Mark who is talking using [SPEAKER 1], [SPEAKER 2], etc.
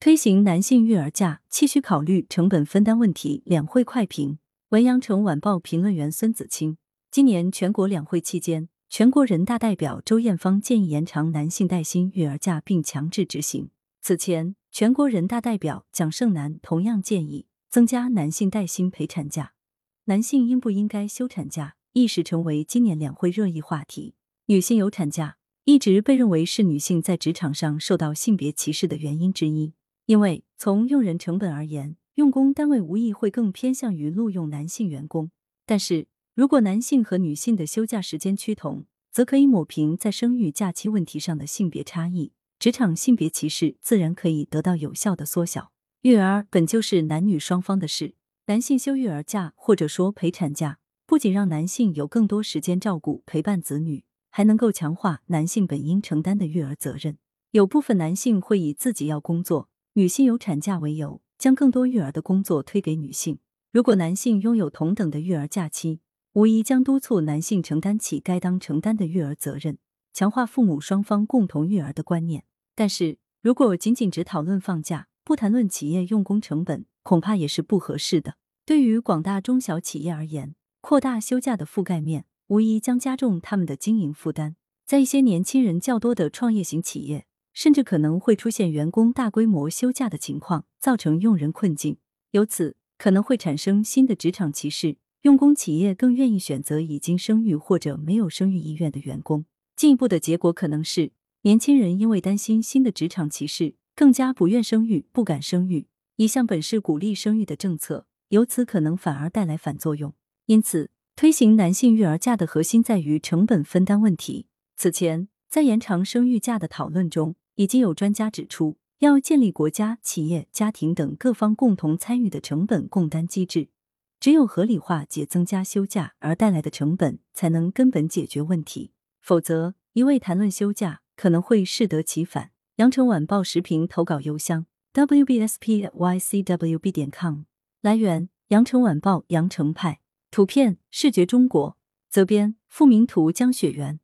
[SPEAKER 1] 推行男性育儿假，期需考虑成本分担问题。两会快评：文阳城晚报评论员孙子清。今年全国两会期间，全国人大代表周艳芳建议延长男性带薪育儿假，并强制执行。此前，全国人大代表蒋胜男同样建议增加男性带薪陪产假。男性应不应该休产假，一时成为今年两会热议话题。女性有产假一直被认为是女性在职场上受到性别歧视的原因之一，因为从用人成本而言，用工单位无疑会更偏向于录用男性员工。但是，如果男性和女性的休假时间趋同，则可以抹平在生育假期问题上的性别差异，职场性别歧视自然可以得到有效的缩小。育儿本就是男女双方的事，男性休育儿假或者说陪产假，不仅让男性有更多时间照顾陪伴子女，还能够强化男性本应承担的育儿责任。有部分男性会以自己要工作，女性有产假为由，将更多育儿的工作推给女性。如果男性拥有同等的育儿假期，无疑将督促男性承担起该当承担的育儿责任，强化父母双方共同育儿的观念。但是如果仅仅只讨论放假，不谈论企业用工成本，恐怕也是不合适的。对于广大中小企业而言，扩大休假的覆盖面，无疑将加重他们的经营负担。在一些年轻人较多的创业型企业，甚至可能会出现员工大规模休假的情况，造成用人困境，由此可能会产生新的职场歧视。用工企业更愿意选择已经生育或者没有生育意愿的员工，进一步的结果可能是年轻人因为担心新的职场歧视，更加不愿生育、不敢生育。一项本是鼓励生育的政策，由此可能反而带来反作用。因此，推行男性育儿假的核心在于成本分担问题。此前，在延长生育假的讨论中，已经有专家指出，要建立国家、企业、家庭等各方共同参与的成本共担机制。只有合理化解增加休假而带来的成本，才能根本解决问题。否则，一味谈论休假，可能会适得其反。羊城晚报时评投稿邮箱：wbspycwb 点 com。来源：羊城晚报羊城派。图片：视觉中国。责编：付明图，江雪源。